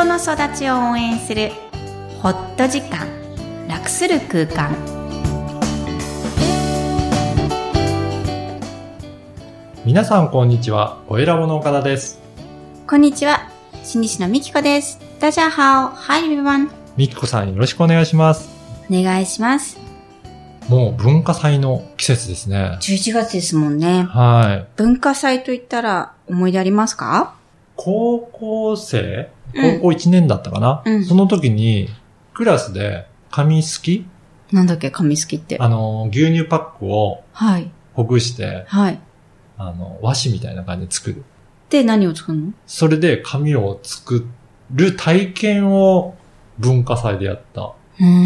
人の育ちを応援するホット時間楽する空間皆さんこんにちは。おえらぼの岡田です。こんにちは新西のみきこですダジャハオ Hi everyone みきこさんよろしくお願いします。お願いしますもう文化祭の季節ですね。11月ですもんねはい。文化祭といったら思い出ありますか？高校生？うん高校1年だったかな、うんその時に、クラスで紙すき？なんだっけ？紙好きってあの、牛乳パックをはいほぐして、はいあの、和紙みたいな感じで作る。で何を作るの？それで紙を作る体験を文化祭でやった。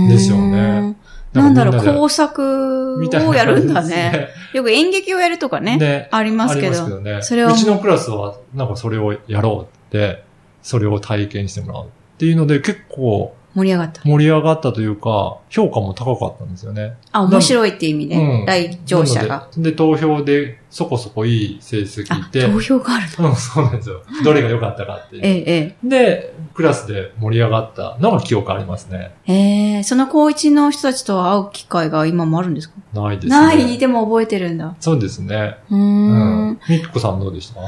ですよねなんだろう、工作をやるんだね。よく演劇をやるとかね。ねありますけど。ありますけどね。それうちのクラスは、なんかそれをやろうって、それを体験してもらうっていうので、結構盛り上がった。盛り上がったというか、評価も高かったんですよね。あ、面白いっていう意味で、うん来場者が。で。で、投票でそこそこいい成績あ、で、投票があるの？うん、そうなんですよ。どれが良かったかっていう。ええ、えで、クラスで盛り上がったのが記憶ありますね。え。ええ、その高一の人たちと会う機会が今もあるんですか？ないですね。ない、でも覚えてるんだ。そうですね。うー。うんん。みきこさんどうでした？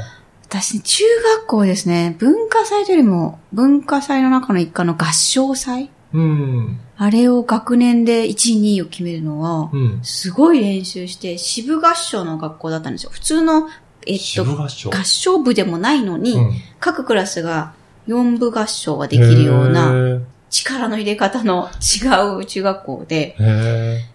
私、中学校ですね、文化祭というよりも、文化祭の中の一環の合唱祭うん。あれを学年で1位、2位を決めるのは、うん。すごい練習して、支部合唱の学校だったんですよ。普通の、えっと、合唱？合唱部でもないのに、うん各クラスが4部合唱ができるようなへ力の入れ方の違う中学校で、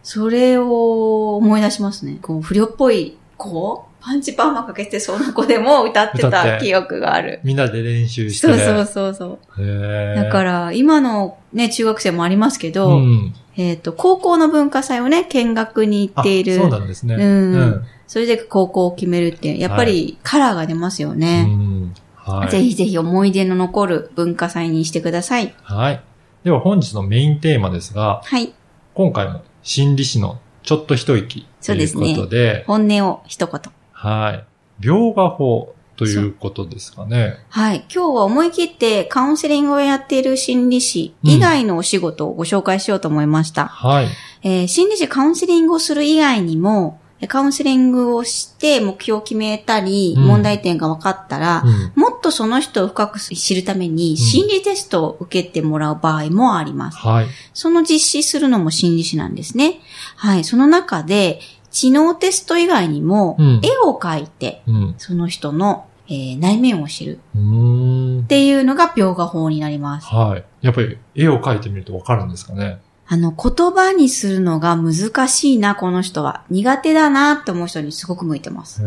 それを思い出しますね。こう、不良っぽい子パンチパーマかけてそうな子でも歌ってた記憶がある。ーみんなで練習して。そうそうそうそう。だから、今のね、中学生もありますけうど、ん。えっ、と、高校の文化祭をね、見学に行あっている。そうなんですね。うんそれで高校を決めるって、やっぱりカラーが出ますようね。ん。はい。ぜひぜひ思い出の残る文化祭にしてください。はい。では本日のメインテーマですが、はい。今回も心理師のちょっと一息というそうですねことで、本音を一言。はい。描画法ということですかね。はい。今日は思い切ってカウンセリングをやっている心理師以外のお仕事をご紹介しようと思いました。はい。えー心理師カウンセリングをする以外にも、えカウンセリングをして目標を決めたり、うん問題点が分かったら、うん。もっとその人を深く知るために心理テストを受けてもらう場合もあります。はい。その実施するのも心理師なんですね。はい。その中で、知能テスト以外にも、うん絵を描いて、うん。その人の、えー内面を知るっ。ていうのが描画法になります。はい。やっぱり絵を描いてみるとわかるんですかね。あの、言葉にするのが難しいな、この人は。苦手だなって思う人にすごく向いてます。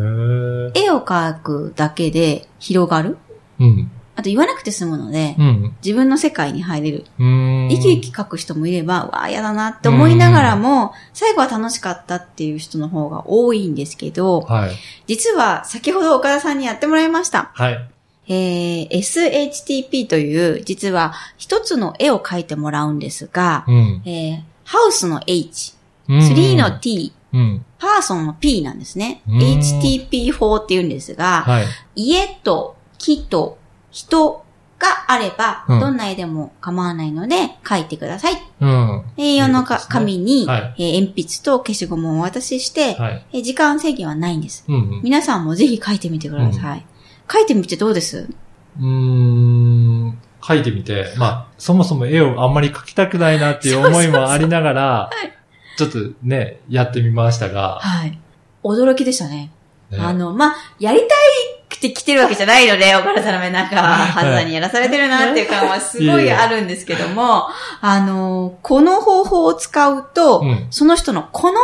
絵を描くだけで広がるうん。あと言わなくて済むので、うん。自分の世界に入れる。生き生き描く人もいれば、わあ、嫌だなって思いながらも、最後は楽しかったっていう人の方が多いんですけど、はい。実は先ほど岡田さんにやってもらいました。はい。えー、SHTP という、実は一つの絵を描いてもらうんですが、うん。えー、ハウスの H、うん3の T、うん。パーソンの P なんですね。うん HTP 法って言うんですが、はい。家と木と人があれば、うんどんな絵でも構わないので描いてください。うん。A4 の紙に、はいえー鉛筆と消しゴムをお渡しして、はい。えー時間制限はないんです。うん。皆さんもぜひ描いてみてください。描いてみてどうです？うーん。描いてみて、まあ、そもそも絵をあんまり描きたくないなっていう思いもありながら、ちょっとね、やってみましたが、はい。驚きでしたね。ねあの、まあ、やりたいくて来てるわけじゃないので、岡田さんの目なんか、はずさにやらされてるなっていう感はすごいあるんですけども、あの、この方法を使うと、うん。その人のこの、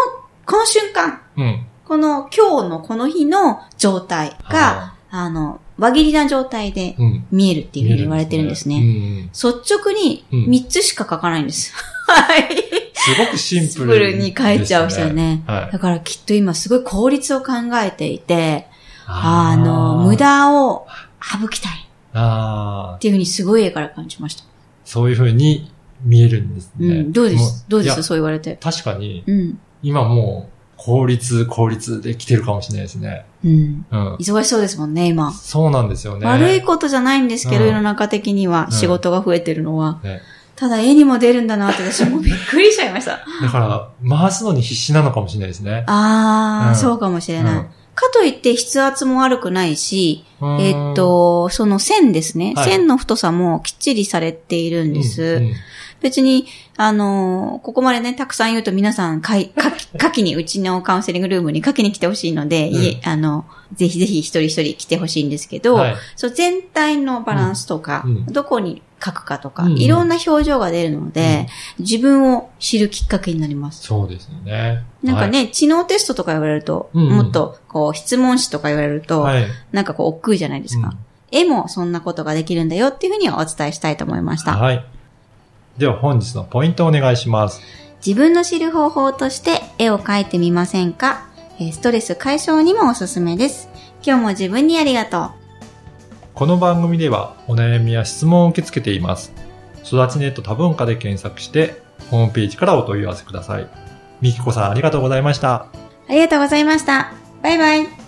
この瞬間、うん。この今日のこの日の状態が、あの、輪切りな状態でうん。見えるっていうふうに言われてるんですね。うん。率直にうん3つしか書かないんです。はい。すごくシンシプル、ンプルに書いちゃう人ね。はいだ。からきっと今すごい効率を考えていて、ああの、無。駄を省きたいっああ、ていうふうにすごい絵から感じました。そういう風に見えるんですね。うん。どうでもすどうです？そう言われて。確かに、うん。今もう効率、効率で来てるかもしれないですね。うん。うん。忙しそうですもんね、今。そうなんですよね。悪いことじゃないんですけど、うん世の中的にはうん仕事が増えてるのは。ねただ絵にも出るんだなって私もびっくりしちゃいました。だから、回すのに必死なのかもしれないですね。あー、うんそうかもしれない。うんかといって筆圧も悪くないし、うんえっ、と、その線ですね。はい線の太さもきっちりされているんです。うんうん別に、あのーここまでね、たくさん言うと皆さん、かい、かき、かきに、うちのカウンセリングルームにかきに来てほしいので、うんいえ、あの、ぜひぜひ一人一人来てほしいんですけど、はい。そう、全体のバランスとか、どこに書くかとか、うんうんいろんな表情が出るので、自分を知るきっかけになります。そうですよね。なんかね、知能テストとか言われると、うんうんもっと、こう、質問紙とか言われると、はい。はい。なんかこう、億劫じゃないですか。絵もそんなことができるんだよっていうふうにはお伝えしたいと思いました。うんはい。では本日のポイントをお願いします。自分の知る方法として絵を描いてみませんか？えーストレス解消にもおすすめです。今日も自分にありがとう。この番組ではお悩みや質問を受け付けています。育ちネット多文化で検索して、ホームページからお問い合わせください。みきこさんありがとうございました。ありがとうございました。バイバイ。